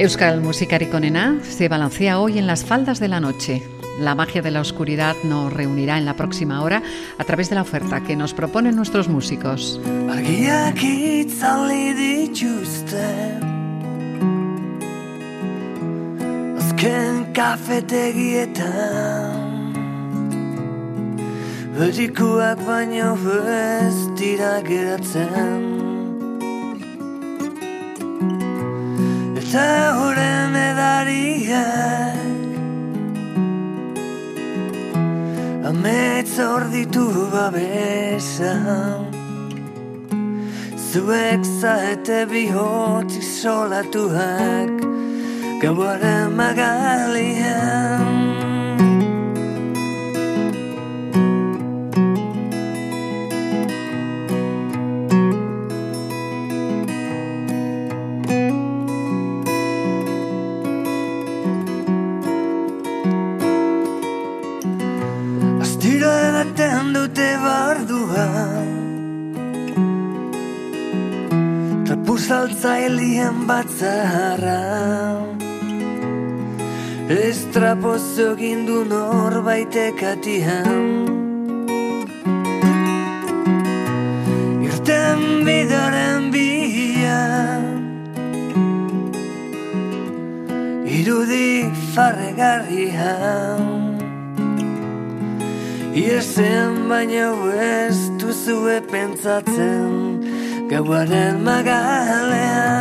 Euskal Musicariconena se balancea hoy en las faldas de la noche. La magia de la oscuridad nos reunirá en la próxima hora a través de la oferta que nos proponen nuestros músicos. Eta horren edariak Ametz hor ditu babesa Zuek zaete bihotz isolatuak Gauaren magalian saltzailien batzara Estrapozo gindu norbaitek atihan Irten bidaren bia Irudi farregarrian Iezen baina ez duzue pentsatzen. Gauaren magalean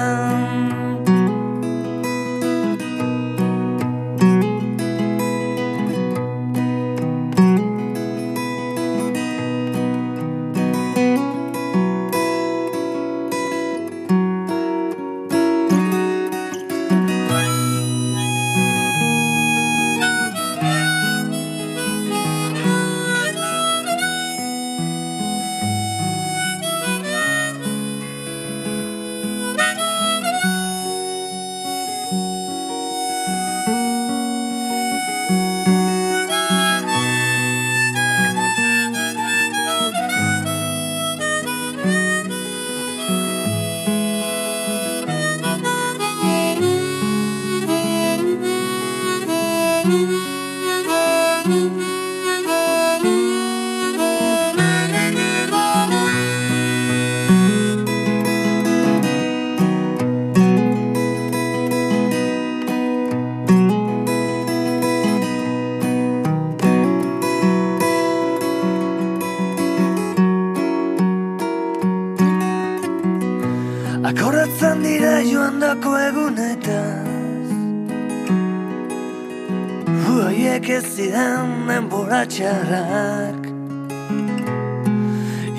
txarrak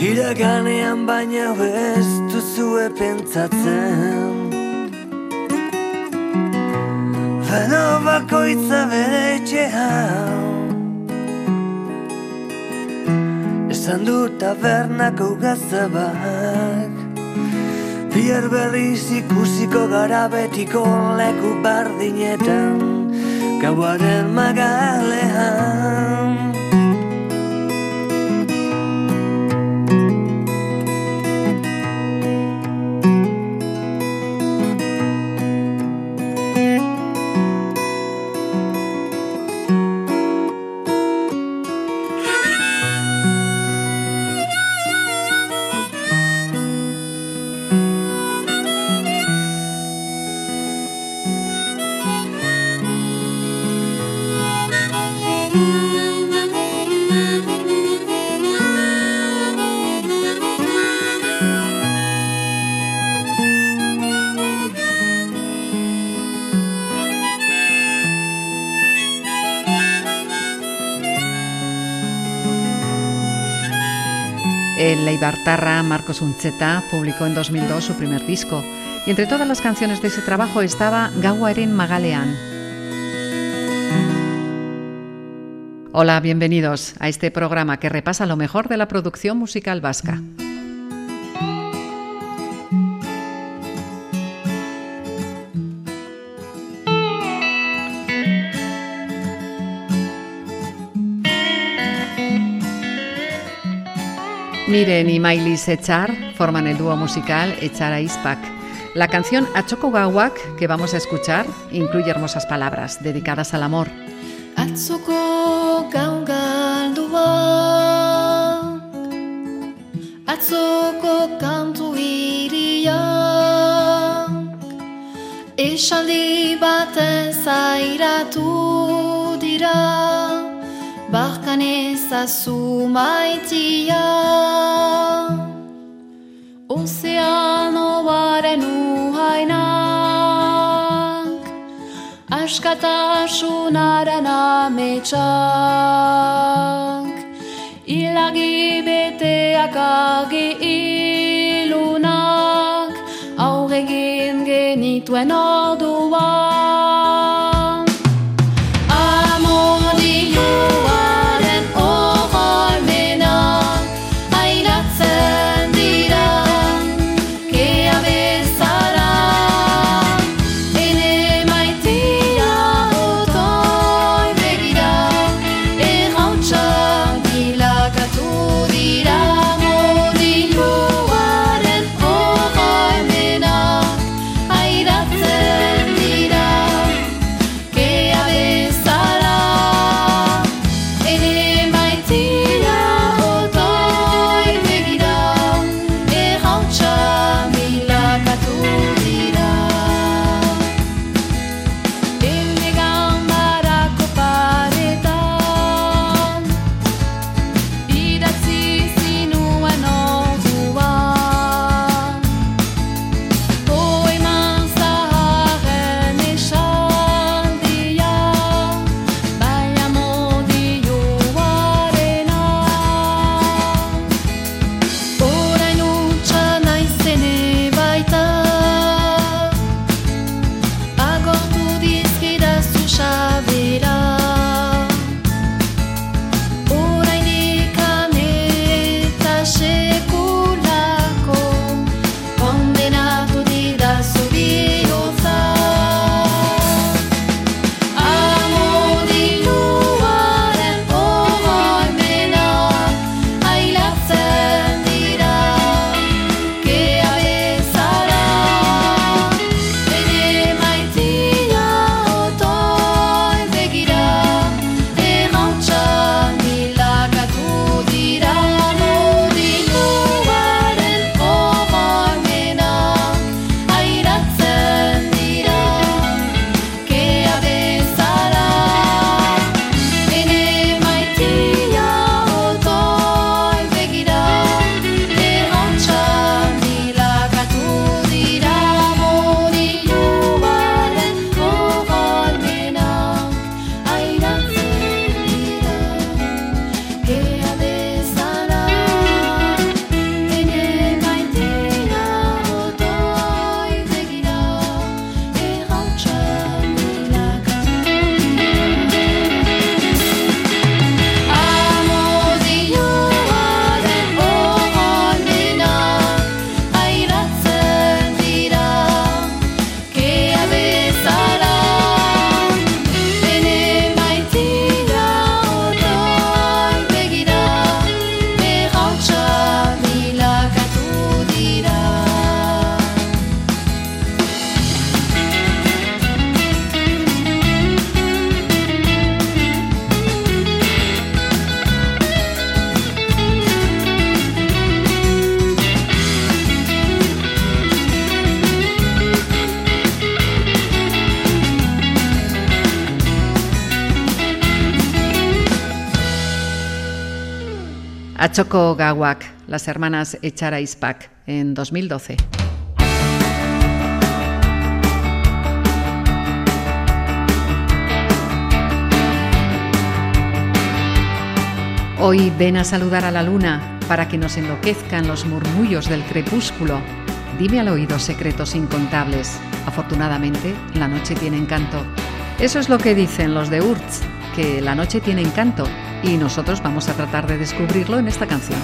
Iraganean baina ez duzue pentsatzen Beno bakoitza bere etxean Esan du tabernako gazabak Bier berriz ikusiko gara betiko leku bardinetan Gauaren magalean El Leibartarra Marcos Uncheta publicó en 2002 su primer disco y entre todas las canciones de ese trabajo estaba Gauaren Magalean. Hola, bienvenidos a este programa que repasa lo mejor de la producción musical vasca. Miren y Miley Echar forman el dúo musical Echar a Ispac. La canción Achoko Gawak que vamos a escuchar incluye hermosas palabras dedicadas al amor. Esaldi baten zairatu dira Barkan ezazu maitia Ozeano baren uhainak Askatasunaren ametsak Ilagi beteak agi ilunak. Aurregin genituen orduak Choco Gawak, las hermanas Echara Ispak, en 2012. Hoy ven a saludar a la luna para que nos enloquezcan los murmullos del crepúsculo. Dime al oído secretos incontables. Afortunadamente, la noche tiene encanto. Eso es lo que dicen los de Urz, que la noche tiene encanto y nosotros vamos a tratar de descubrirlo en esta canción.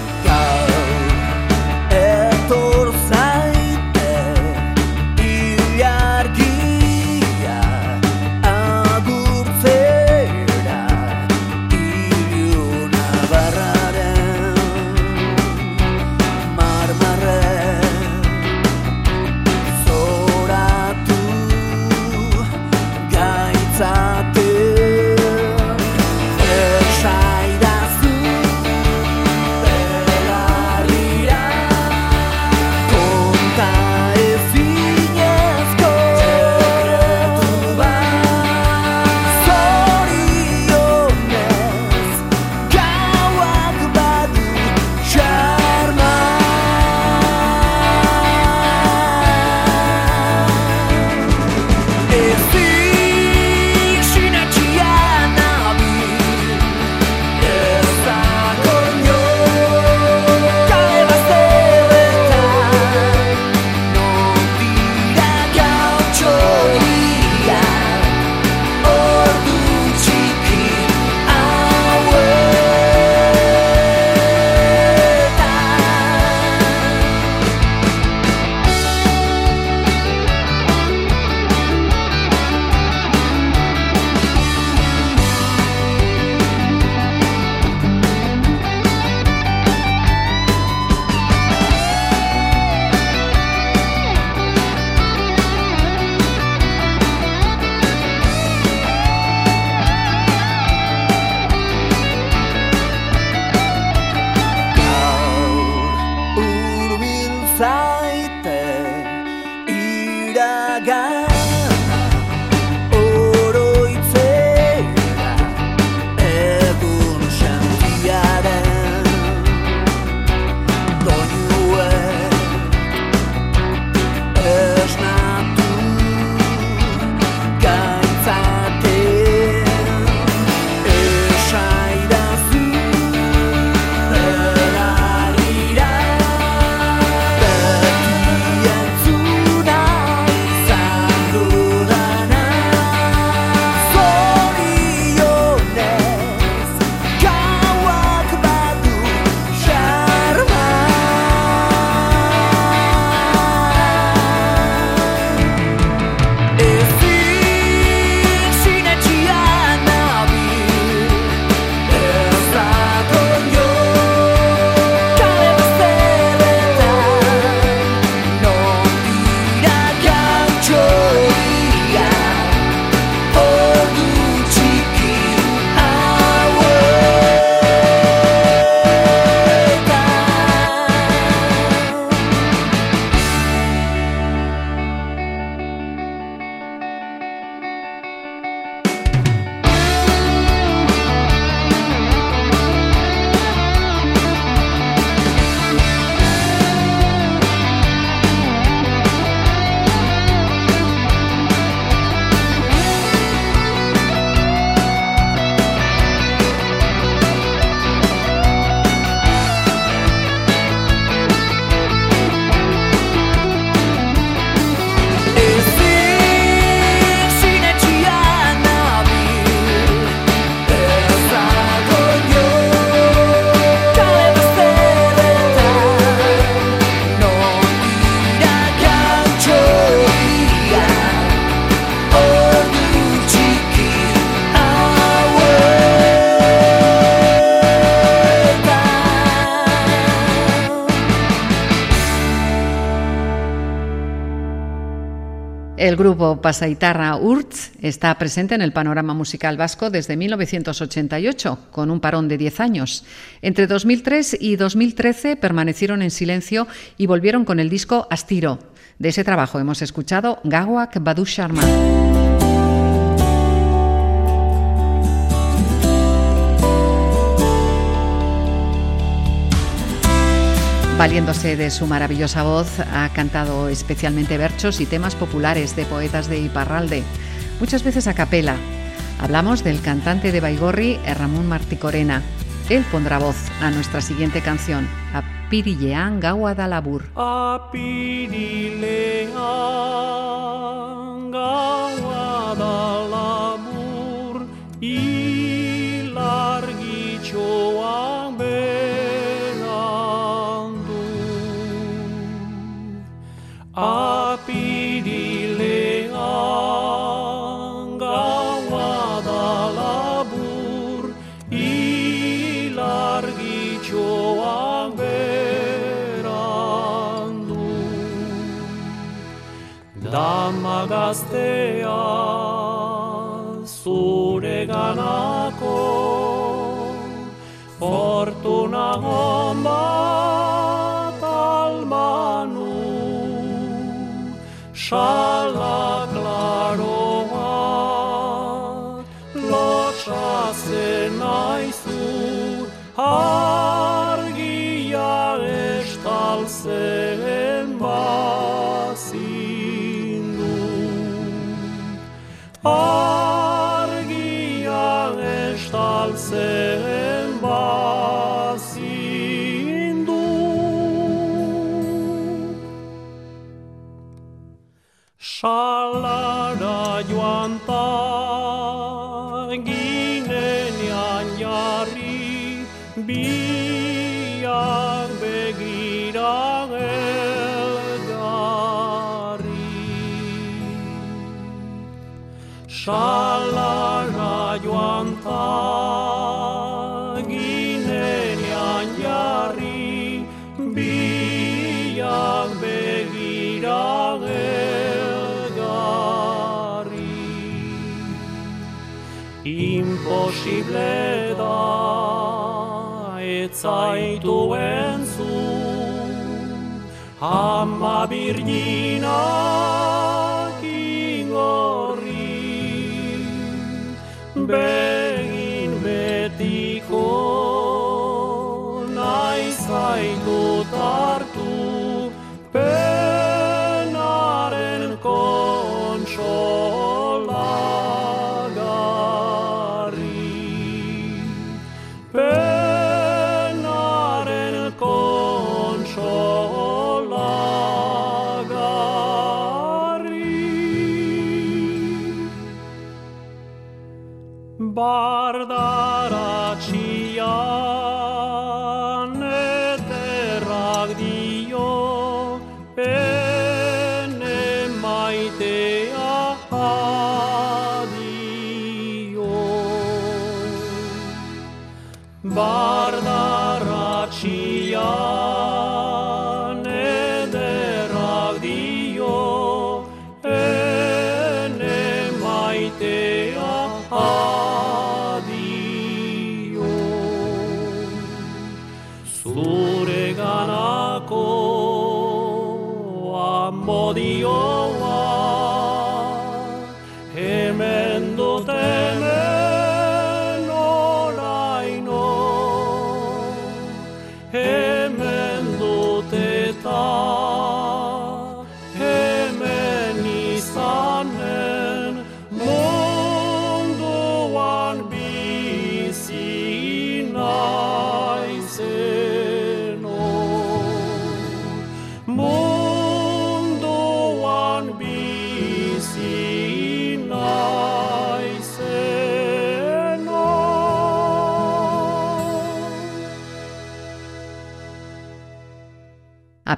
El grupo Pasaitarra Urtz está presente en el panorama musical vasco desde 1988, con un parón de 10 años. Entre 2003 y 2013 permanecieron en silencio y volvieron con el disco Astiro. De ese trabajo hemos escuchado Gawak Badu Sharma. Valiéndose de su maravillosa voz, ha cantado especialmente versos y temas populares de poetas de Iparralde, muchas veces a capela. Hablamos del cantante de Baigorri, Ramón Marticorena. Él pondrá voz a nuestra siguiente canción, a Pirilean Gauadalabur. A gaztea zure ganako fortuna bat almanu. Sala klaroa lotxa zen aizu argia estalzen estaltzen bazindu. Salara joan ta ginenean jarri biak begira Salara Imposible da etzaitu entzu. Ama birninak ingorri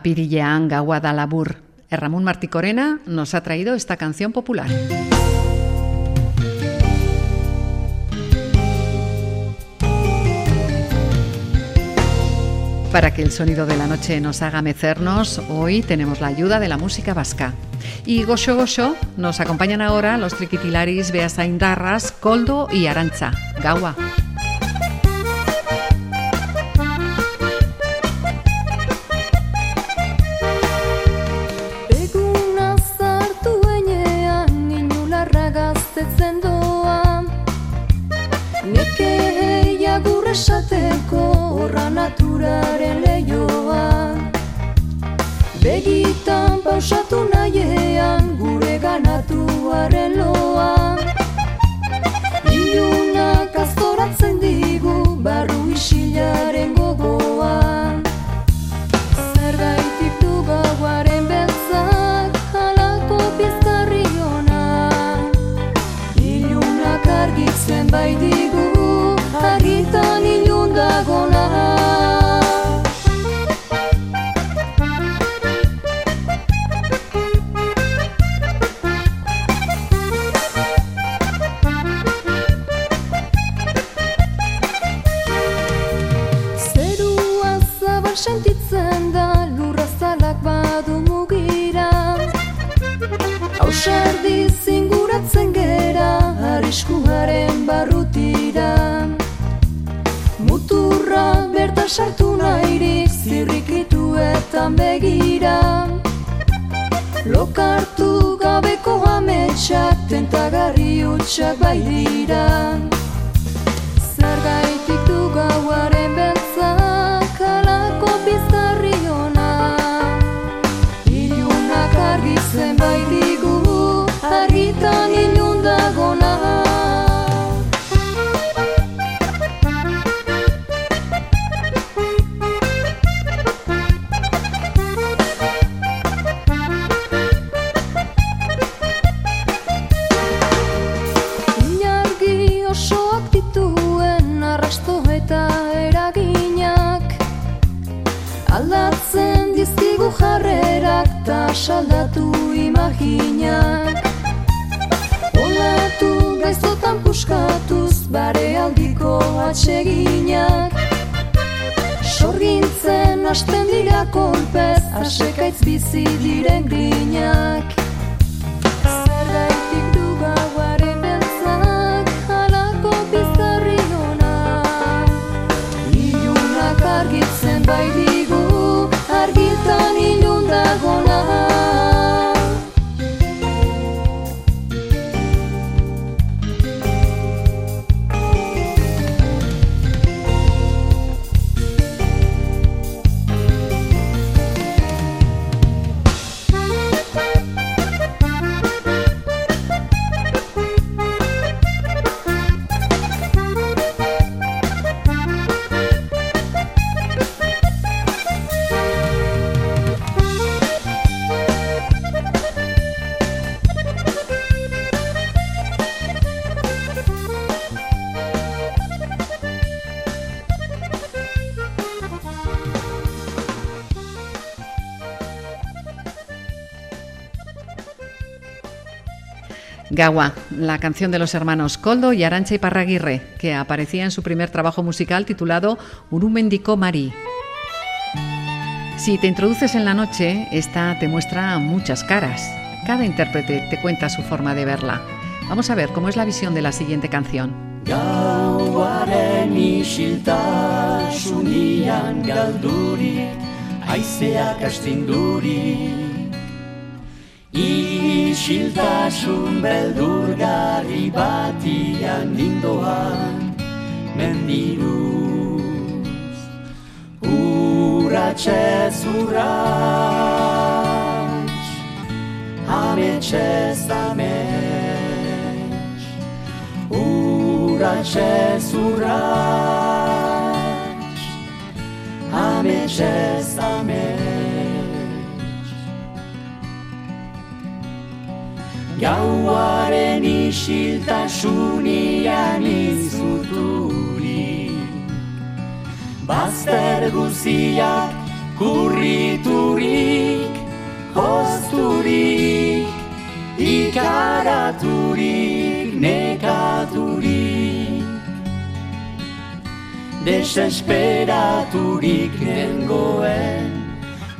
Apirilean gaua da labur. Ramón Marticorena nos ha traído esta canción popular. Para que el sonido de la noche nos haga mecernos, hoy tenemos la ayuda de la música vasca. Y Gosho Gosho nos acompañan ahora los triquitilaris Beasaindarras, Coldo y Arancha. Gaua. Esateko horra naturaren lehioa Begitan pausatu nahiean gure ganatuaren loa. Ilunak aztoratzen digu barru isilaren gogoa. Zer gaitik du gauaren beltzak argitzen bai begira. Lokartu gabeko ametsak tentagarri utxak bai dira atseginak Sorgintzen hasten dira kolpez asekaitz bizi diren grinak Gawa, la canción de los hermanos Coldo y Arancha y Parraguirre, que aparecía en su primer trabajo musical titulado Urumendico Mari. Si te introduces en la noche, esta te muestra muchas caras. Cada intérprete te cuenta su forma de verla. Vamos a ver cómo es la visión de la siguiente canción. Isiltasun beldurgarri batian nindoan mendiruz Urratxez urratx, ametxez ametx Urratxez urratx, ametxez ametx Gauaren isiltasunian izuturi Bazter guziak kurriturik Hozturik, ikaraturik, nekaturik. Desesperaturik nengoen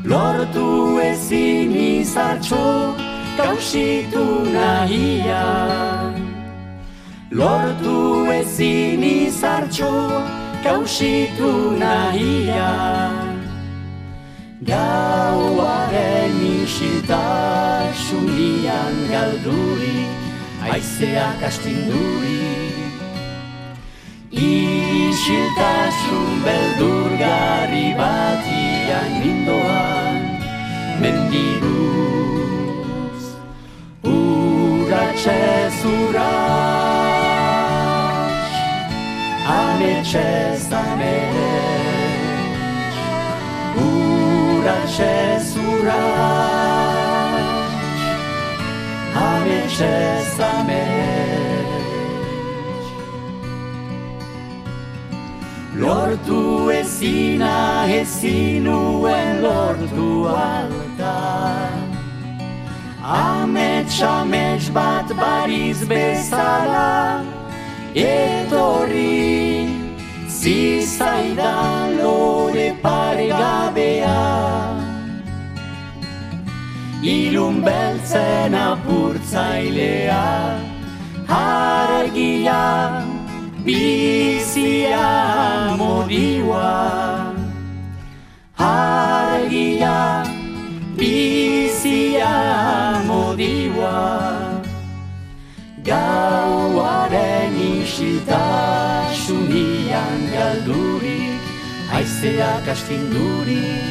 Lortu ezin izartxo kausitu nahian Lortu ezin izartxo kausitu nahian Gauaren isiltasunian galduri Aizeak astinduri. Isiltasun beldurgarri batian nindoan Mendiruz Uratxez uratx Ametxez ametx Uratxez uratx Ametxez ametx Lortu ezina ezinuen lortu alta Amets, amets bat bariz bezala Etorri zizaidan lore paregabea Ilun beltzen apurtzailea Argia bizia modiua Argia bizia modiua Gauaren isiltasunian galdurik Aizeak astindurik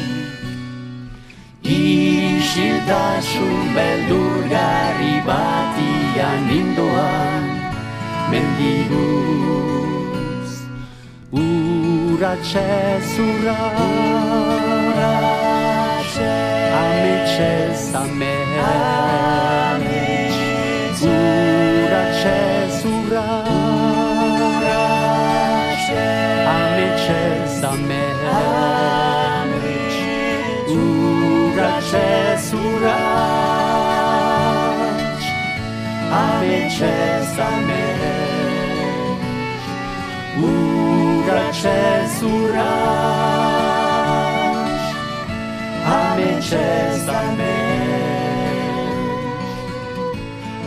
Isiltasun beldurgarri batian nindoan mendiguz Uratxez uratxe Ametxez ametx Uratxez uratxe Ametxez ametx Uratxez uratx Ametxez ametx Uratxez uratx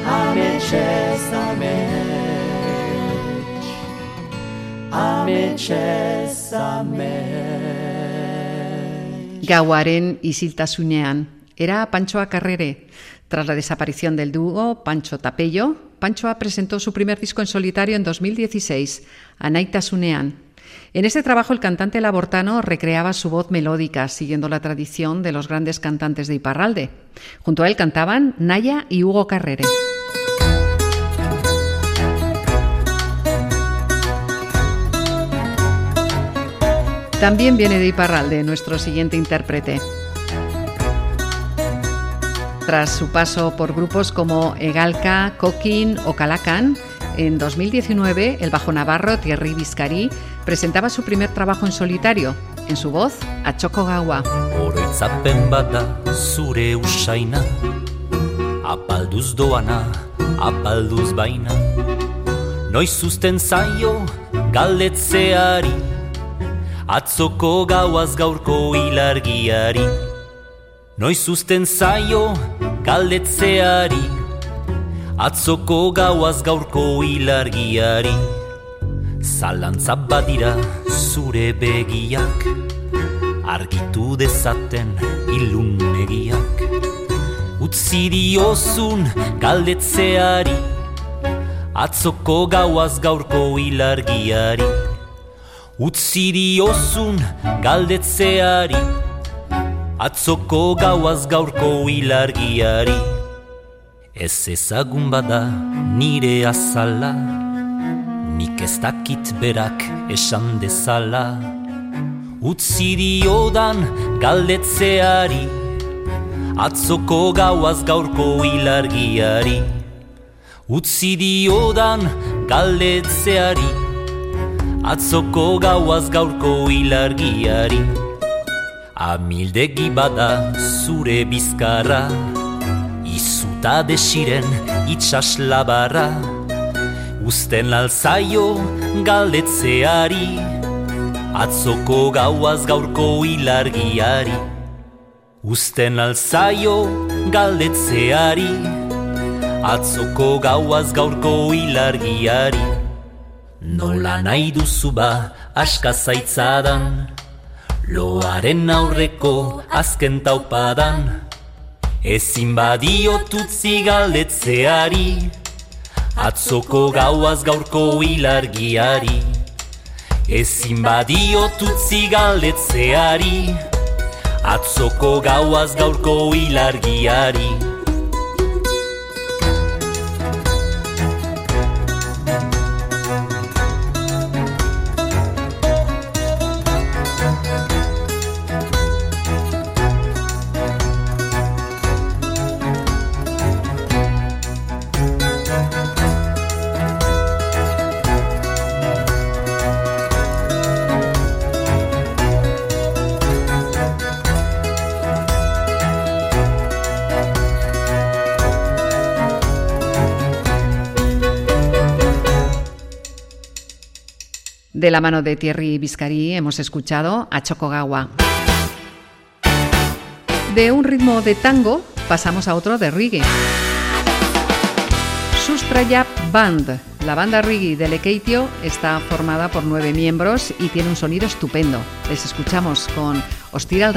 Ametxez ametx Gauaren isiltasunean. Era Panchoa Carrere. Tras la desaparición del dúo Pancho Tapello, Panchoa presentó su primer disco en solitario en 2016, Anaitasunean. En este trabajo el cantante labortano recreaba su voz melódica, siguiendo la tradición de los grandes cantantes de Iparralde. Junto a él cantaban Naya y Hugo Carrere. También viene de Iparralde nuestro siguiente intérprete. Tras su paso por grupos como Egalca, Coquín o Calacan, en 2019 el bajo navarro Thierry Viscari presentaba su primer trabajo en solitario, en su voz a Choco Gawa. Oroitzapen bat da zure usaina. Apalduz doana, apalduz baina. Noiz uzten zaio galdetzeari Atzoko gauaz gaurko ilargiari. Noiz uzten zaio galdetzeari Atzoko gauaz gaurko ilargiari Zalantza badira zure begiak Argitu dezaten ilunegiak. Utzi diozun galdetzeari Atzoko gauaz gaurko ilargiari Utzi diozun galdetzeari Atzoko gauaz gaurko ilargiari Ez ezagun bada nire azala Nik ez dakit berak esan dezala. Utzi diodan galdetzeari Atzoko gauaz gaurko ilargiari. Utzi diodan galdetzeari Atzoko gauaz gaurko ilargiari. Amildegi bada zure bizkarra Izuta desiren itxaslabarra. Uzten alzaio galdetzeari Atzoko gauaz gaurko ilargiari. Usten alzaio galdetzeari Atzoko gauaz gaurko ilargiari. Nola nahi duzu ba aska zaitzadan Loaren aurreko azken taupadan Ezin badiotutzi galdetzeari Atzoko gauaz gaurko ilargiari. Ezin badiotutzi galdetzeari Atzoko gauaz gaurko ilargiari De la mano de Thierry Biscari hemos escuchado a Chocogawa. De un ritmo de tango pasamos a otro de reggae. Sustrayap Band. La banda reggae de Lekeitio está formada por nueve miembros y tiene un sonido estupendo. Les escuchamos con Ostira el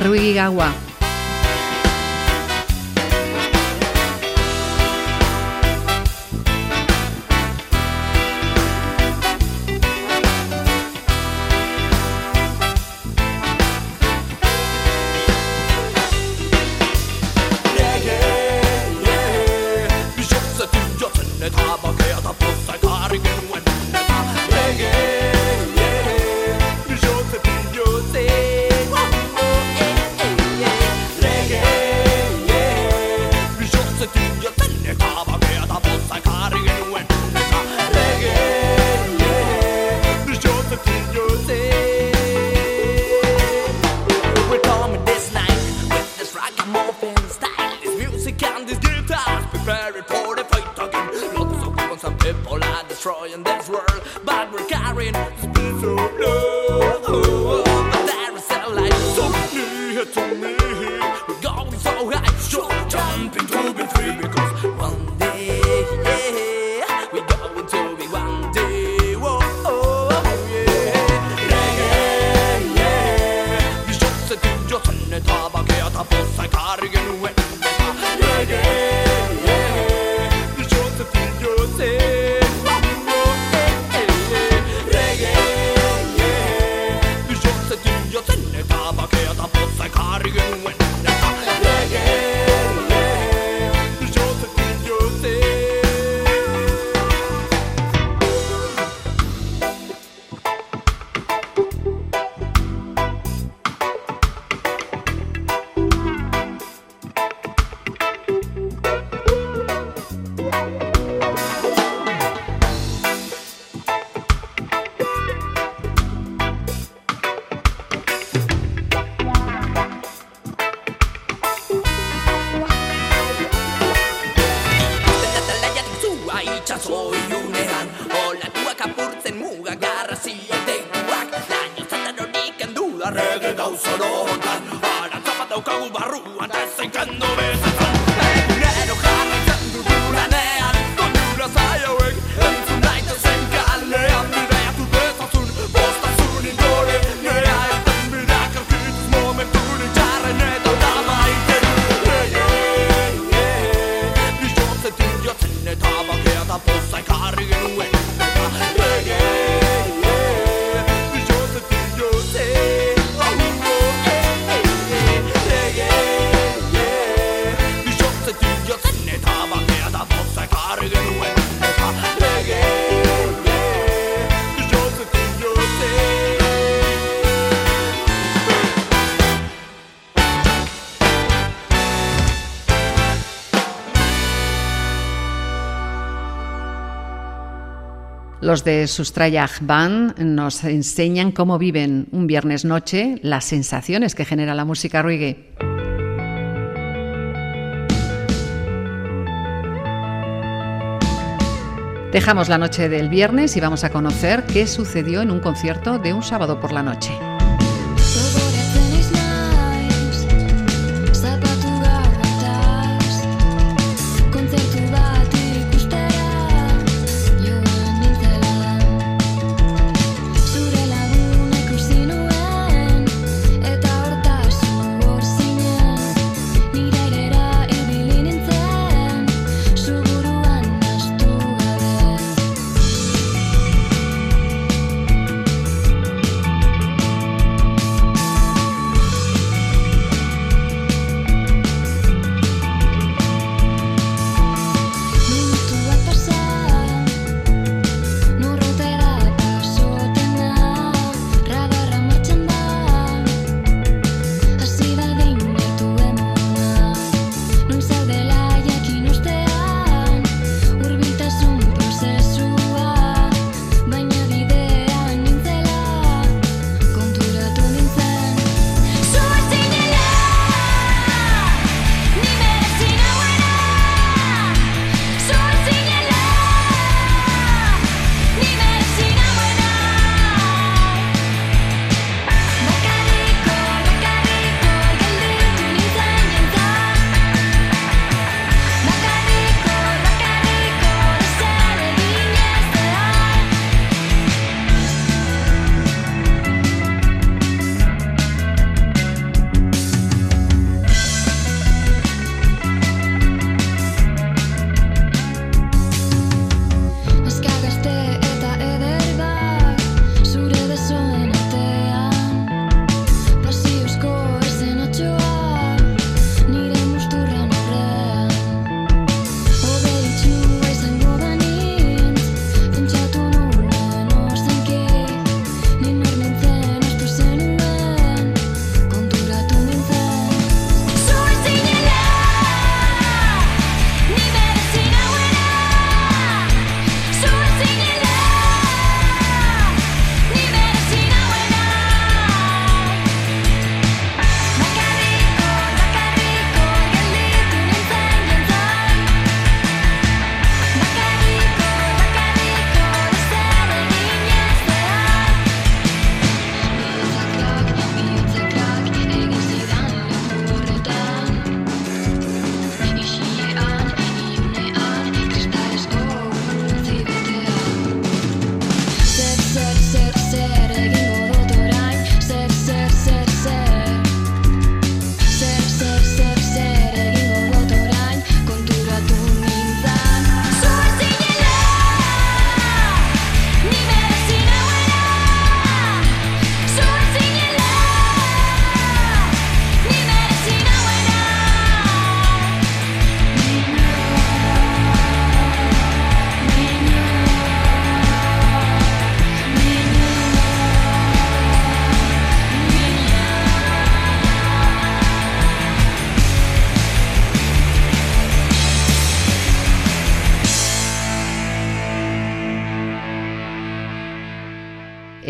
Los de Sustrayag Band nos enseñan cómo viven un viernes noche, las sensaciones que genera la música reggae. Dejamos la noche del viernes y vamos a conocer qué sucedió en un concierto de un sábado por la noche.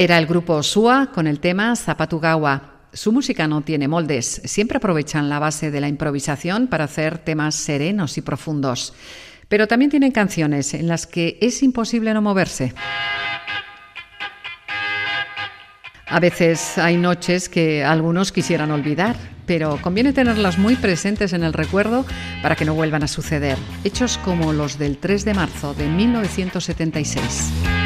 Era el grupo Sua con el tema Zapatugawa. Su música no tiene moldes, siempre aprovechan la base de la improvisación para hacer temas serenos y profundos. Pero también tienen canciones en las que es imposible no moverse. A veces hay noches que algunos quisieran olvidar, pero conviene tenerlas muy presentes en el recuerdo para que no vuelvan a suceder. Hechos como los del 3 de marzo de 1976.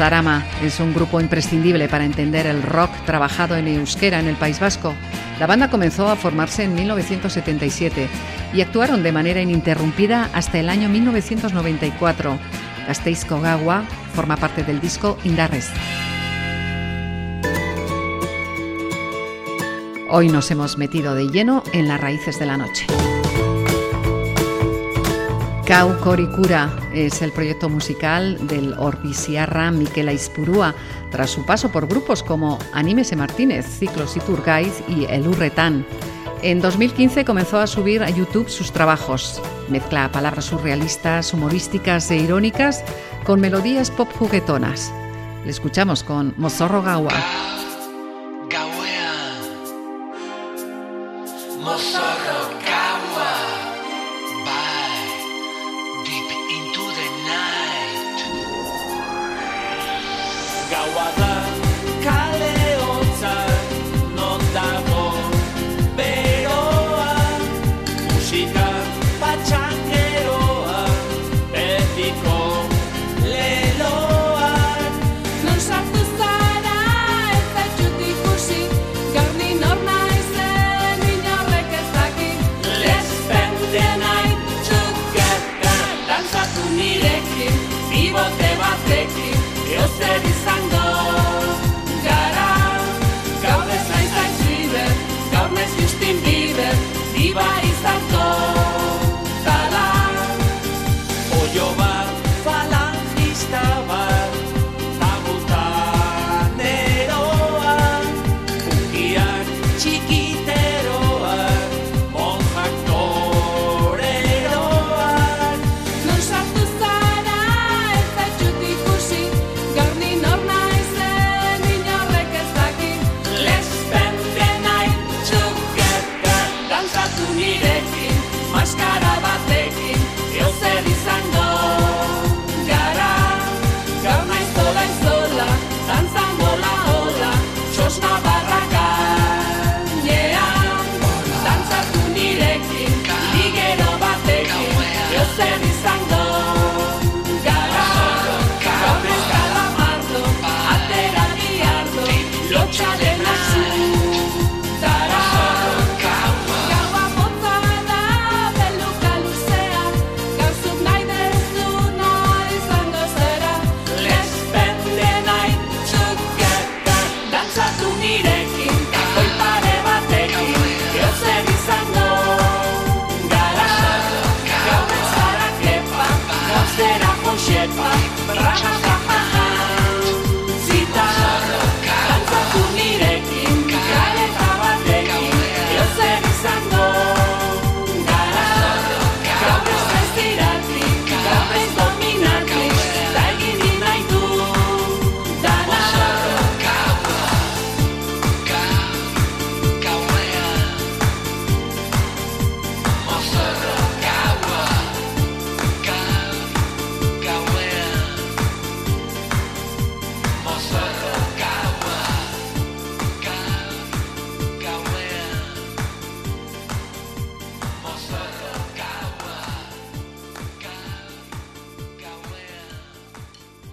Zarama es un grupo imprescindible para entender el rock trabajado en euskera en el País Vasco. La banda comenzó a formarse en 1977 y actuaron de manera ininterrumpida hasta el año 1994. Gasteiz Kogawa forma parte del disco Indarres. Hoy nos hemos metido de lleno en las raíces de la noche. Kau Korikura es el proyecto musical del Orbisiarra Miquela Ispurúa, tras su paso por grupos como Anímese Martínez, Ciclos Iturgaiz y El Urretán. En 2015 comenzó a subir a YouTube sus trabajos. Mezcla palabras surrealistas, humorísticas e irónicas con melodías pop juguetonas. Le escuchamos con Mozorro Gawa.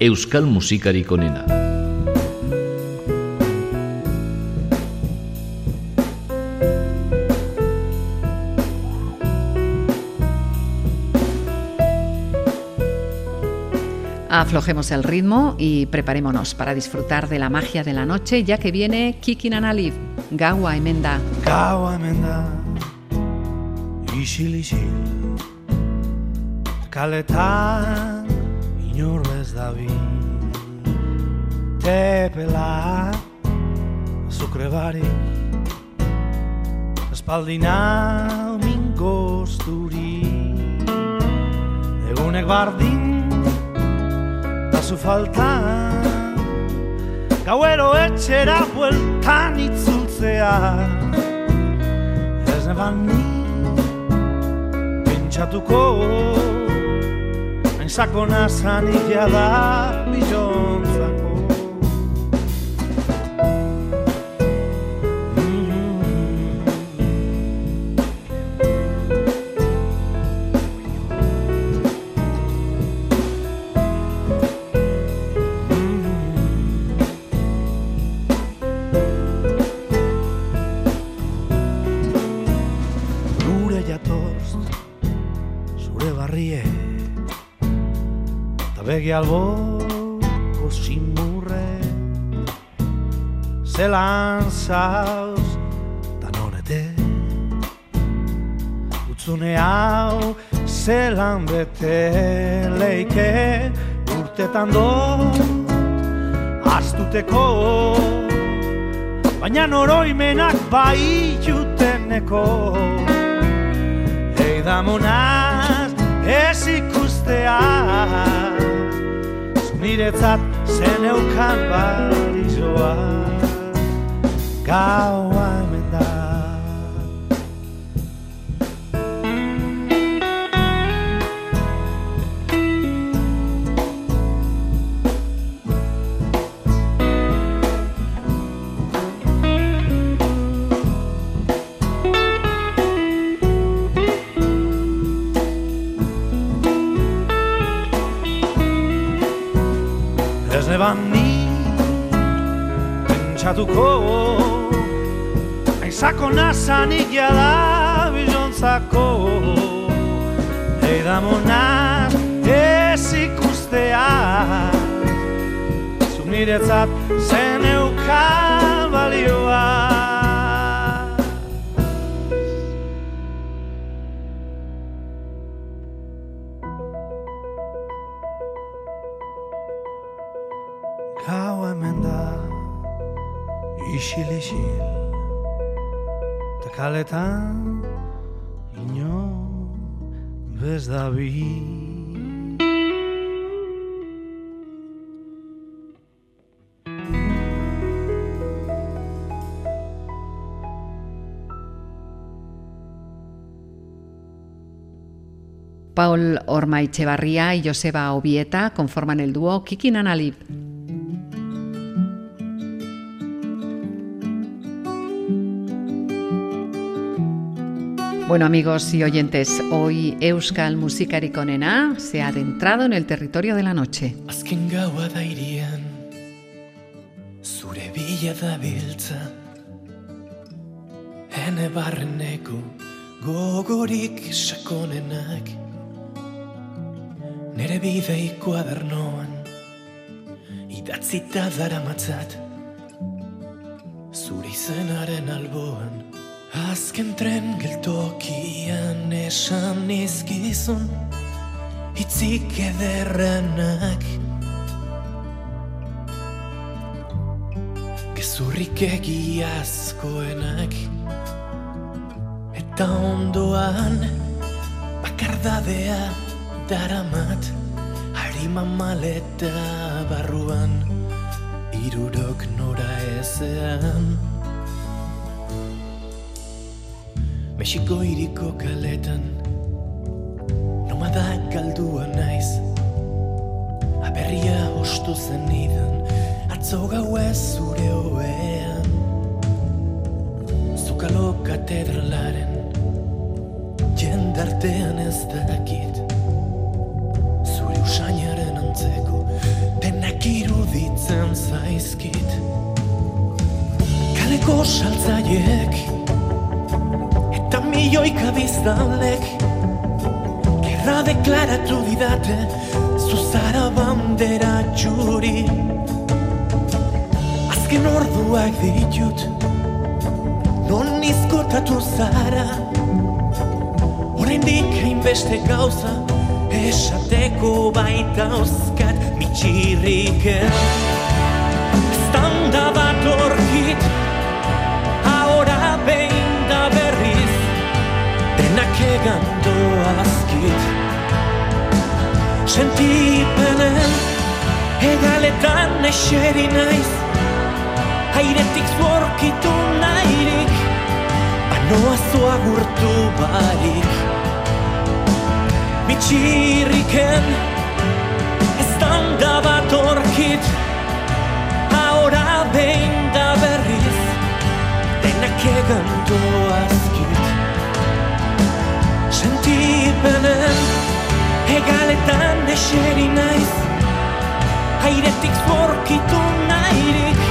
Euskal musikarik onena. Aflojemos el ritmo y preparémonos para disfrutar de la magia de la noche, ya que viene Kikin Analiv, Gaua Emenda. Gaua Emenda, isil isil, kaletan inor ez dabi Tepela Zukre barik Espaldina min gozturi Egunek bardin Da zu falta. Gauero etxera bueltan itzultzea Ez neban ni Pentsatuko. Sakona zanik da bilontzako begi alboko simurre zelan zauz da norete utzune hau zelan bete leike urtetan do astuteko. Baina noroimenak bai juteneko. Eidamonaz ez ikustea Zuniretzat zen eukan balizoa Gaua Ez neban ni pentsatuko. Aizako nazanik jada bilontzako. Eidamonaz ez ikustea. Zuniretzat zen eukan balioa Ta kaletan Ino Bez da bi Paul Orma Echevarría y Joseba Obieta conforman el dúo Kiki Nanalip. Bueno amigos y oyentes, hoy Euskal Musikarik Onena se ha adentrado en el territorio de la noche. Azken gaua da irian Zure bila da biltza Hene barreneko gogorik sakonenak Nere bidei kuadernoan Idatzita dara matzat Zure izenaren alboan Azken tren geltokian esan izkizun Itzik ederrenak Gezurrik egiazkoenak Eta ondoan bakardadea daramat Harima maleta barruan Irurok nora ezean Mexiko iriko kaletan. Nomada galdua naiz. Aberria ostu zen idan Atzo gau ez zure hoean Zukalo katedralaren. Jendartean ez dakit. Zure usainaren antzeko Denak iruditzen zaizkit. Kaleko saltzaiek Eta milioika biztanlek Gerra deklaratu didate Zuzara bandera txuri Azken orduak ditut Non izkotatu zara Oraindik hainbeste gauza Esateko baita oskat Mitxirriken Standa bat orkit Denak egan doazkit Sentipenen Egaletan eseri naiz Airetik zorkitu nahirik Banoa zoa gurtu barik Mitxirriken Ez da bat orkit Ahora behin da berriz Denak egan doazkit Sentipenen Egaletan eseri naiz. Airetik zorkitu nahirik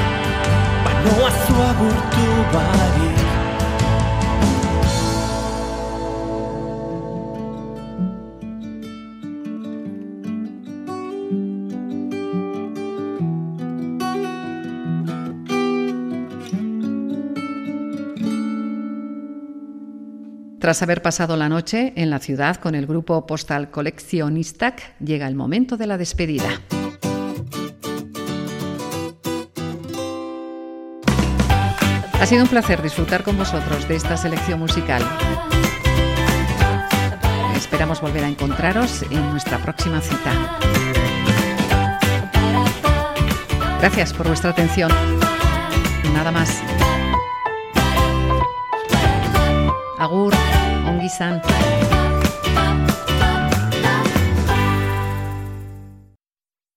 Banoa zoa gurtu barik Tras haber pasado la noche en la ciudad con el grupo Postal Coleccionistak, llega el momento de la despedida. Ha sido un placer disfrutar con vosotros de esta selección musical. Esperamos volver a encontraros en nuestra próxima cita. Gracias por vuestra atención. Nada más. Agur, ongi